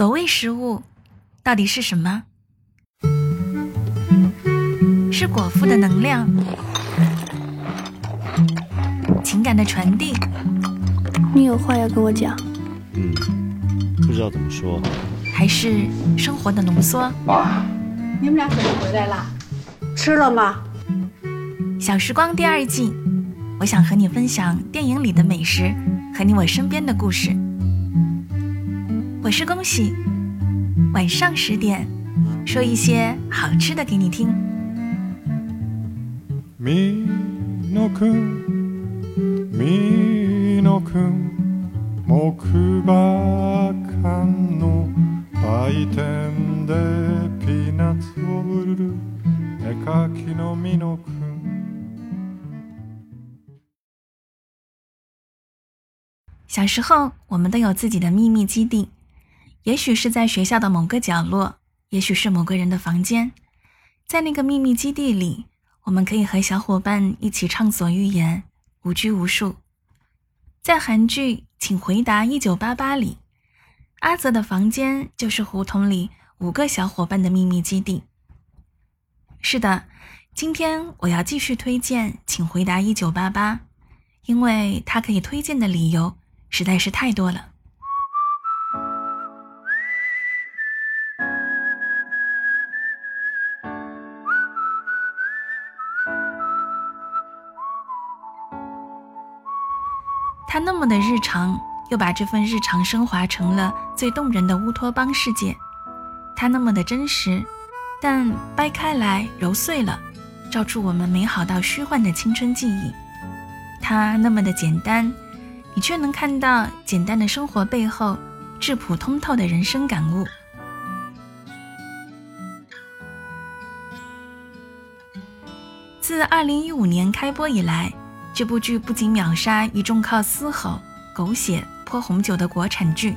所谓食物，到底是什么？是果腹的能量，情感的传递，你有话要跟我讲？嗯，不知道怎么说。还是生活的浓缩？爸，你们俩怎么回来了？吃了吗？小时光第二季，我想和你分享电影里的美食和你我身边的故事。我是恭喜，晚上十点说一些好吃的给你听。みのくんみのくん木馬館の売店でピーナッツを売る絵描きのみのくん小时候，我们都有自己的秘密基地， 也许是在学校的某个角落，也许是某个人的房间。在那个秘密基地里，我们可以和小伙伴一起畅所欲言，无拘无束。在韩剧《请回答一九八八》里，阿泽的房间就是胡同里五个小伙伴的秘密基地。是的，今天我要继续推荐《请回答一九八八》，因为它可以推荐的理由。实在是太多了。那么的日常，又把这份日常升华成了最动人的乌托邦世界。它那么的真实，但掰开来揉碎了，照出我们美好到虚幻的青春记忆。它那么的简单。你却能看到简单的生活背后质朴通透的人生感悟。自二零一五年开播以来，这部剧不仅秒杀一众靠嘶吼、狗血泼红酒的国产剧，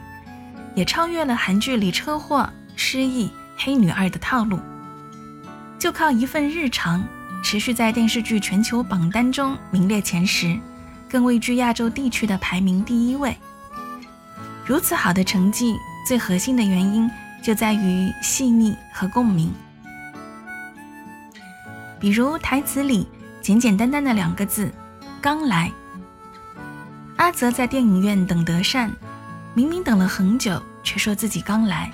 也超越了韩剧里车祸、失忆、黑女二的套路。就靠一份日常，持续在电视剧全球榜单中名列前十。更位居亚洲地区的排名第一位。如此好的成绩，最核心的原因就在于细腻和共鸣。比如台词里简简单单的两个字“刚来”，阿泽在电影院等德善，明明等了很久，却说自己刚来。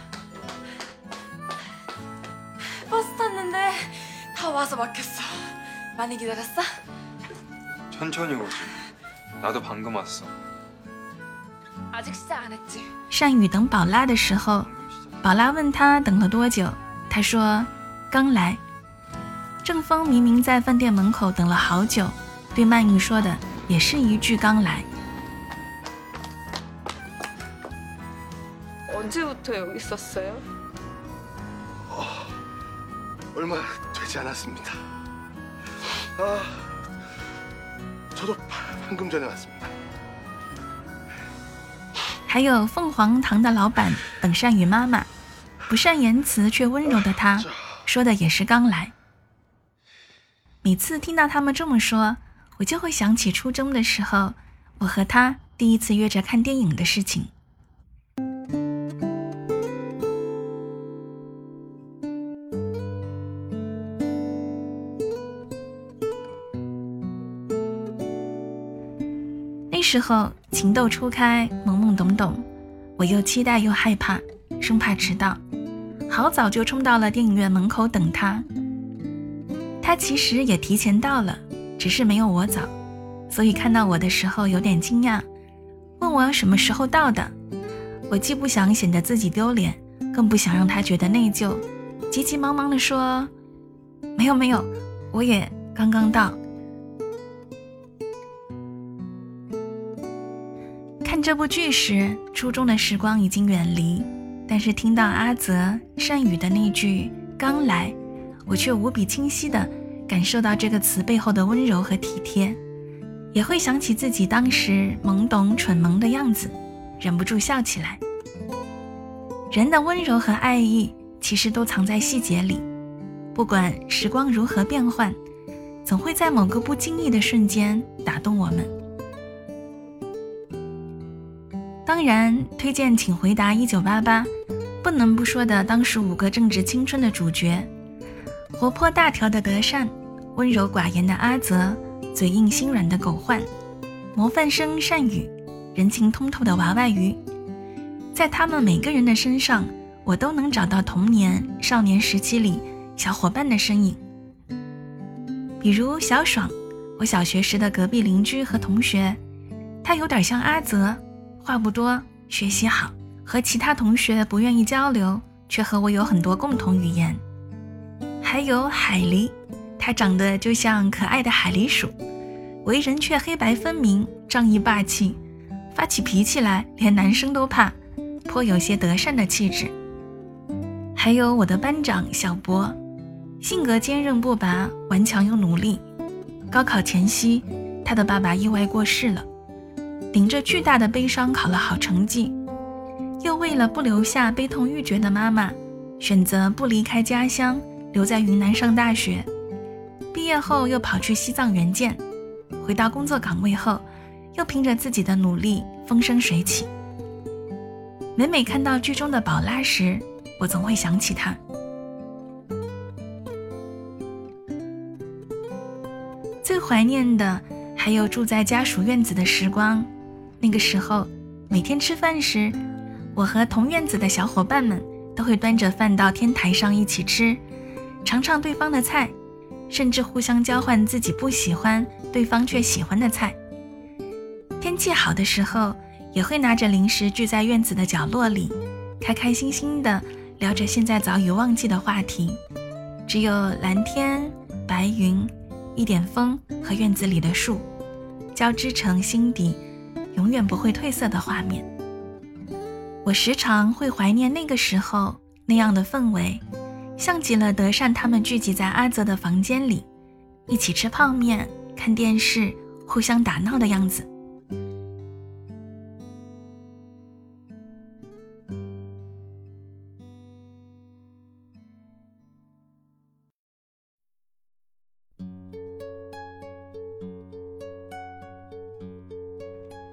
버스탔는데다와서막혔어많이기다렸어천천히오지 나도방금왔어아직시작안했지善宇等宝拉的时候，宝拉问他等了多久，他说刚来。郑峰明明在饭店门口等了好久， 对曼玉说的也是一句刚来。언제부터여기있었어요어얼마되지않았습니다아저도还有凤凰堂的老板本善宇妈妈，不善言辞却温柔的她，说的也是刚来。每次听到他们这么说， 我就会想起初中的时候，我和他第一次约着看电影的事情。那时候情窦初开，懵懵懂懂，我又期待又害怕，生怕迟到，好早就冲到了电影院门口等他。他其实也提前到了，只是没有我早，所以看到我的时候有点惊讶，问我什么时候到的。我既不想显得自己丢脸，更不想让他觉得内疚，急急忙忙地说：“没有没有，我也刚刚到。”看这部剧时，初中的时光已经远离，但是听到阿泽善宇的那句“刚来”，我却无比清晰的感受到这个词背后的温柔和体贴，也会想起自己当时懵懂蠢萌的样子，忍不住笑起来。人的温柔和爱意，其实都藏在细节里，不管时光如何变换，总会在某个不经意的瞬间打动我们。当然，推荐请回答一九八八，不能不说的当时五个正值青春的主角：活泼大条的德善，温柔寡言的阿泽，嘴硬心软的狗焕，模范生善宇，人情通透的娃娃鱼。在他们每个人的身上，我都能找到童年、少年时期里小伙伴的身影。比如小爽，我小学时的隔壁邻居和同学，他有点像阿泽，话不多，学习好，和其他同学不愿意交流，却和我有很多共同语言。还有海狸，他长得就像可爱的海狸鼠，为人却黑白分明，仗义霸气，发起脾气来连男生都怕，颇有些德善的气质。还有我的班长小博。性格坚韧不拔，顽强又努力。高考前夕，他的爸爸意外过世了，顶着巨大的悲伤考了好成绩，又为了不留下悲痛欲绝的妈妈，选择不离开家乡，留在云南上大学。毕业后又跑去西藏援建，回到工作岗位后，又凭着自己的努力风生水起。每每看到剧中的宝拉时，我总会想起他。最怀念的还有住在家属院子的时光。那个时候，每天吃饭时，我和同院子的小伙伴们都会端着饭到天台上一起吃，尝尝对方的菜，甚至互相交换自己不喜欢、对方却喜欢的菜。天气好的时候，也会拿着零食聚在院子的角落里，开开心心地聊着现在早已忘记的话题，只有蓝天白云。一点风和院子里的树，交织成心底永远不会褪色的画面。我时常会怀念那个时候那样的氛围，像极了德善他们聚集在阿泽的房间里，一起吃泡面、看电视、互相打闹的样子。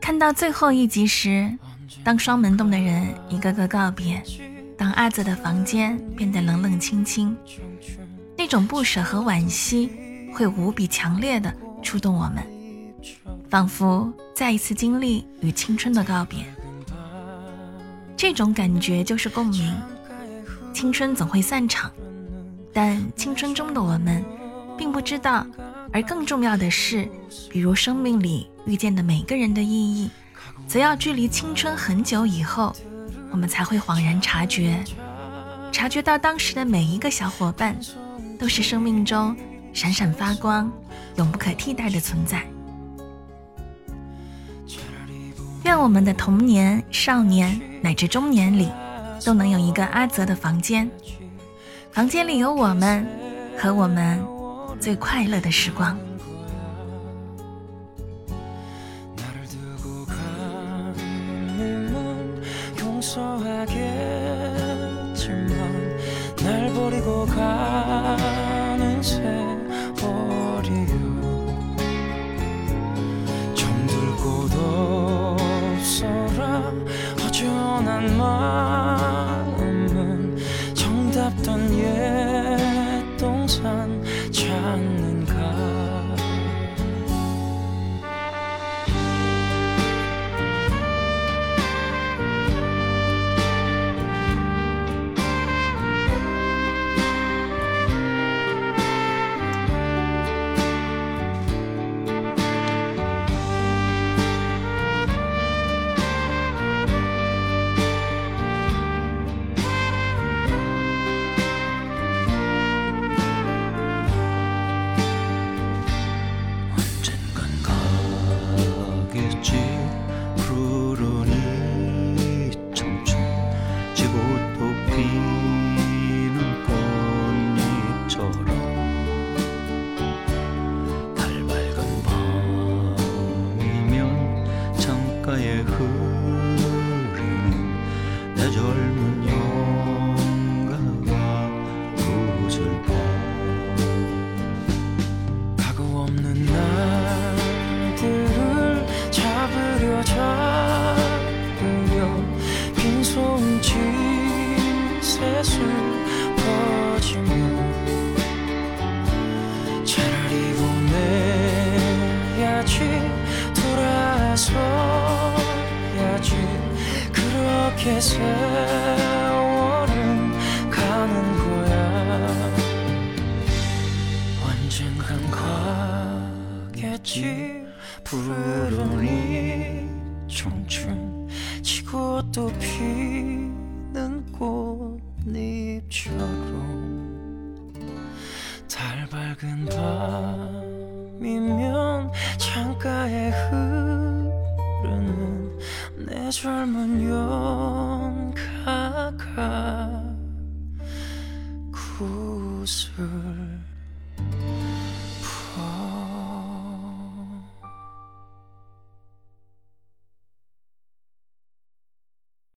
看到最后一集时，当双门洞的人一个个告别，阿泽的房间变得冷冷清清，那种不舍和惋惜会无比强烈的触动我们，仿佛再一次经历与青春的告别。这种感觉就是共鸣。青春总会散场，但青春中的我们并不知道。而更重要的是，比如生命里遇见的每个人的意义，则要距离青春很久以后，我们才会恍然察觉，察觉到当时的每一个小伙伴，都是生命中闪闪发光、永不可替代的存在。愿我们的童年、少年乃至中年里，都能有一个阿泽的房间，房间里有我们和我们。最快乐的时光。said. 的 transform on you.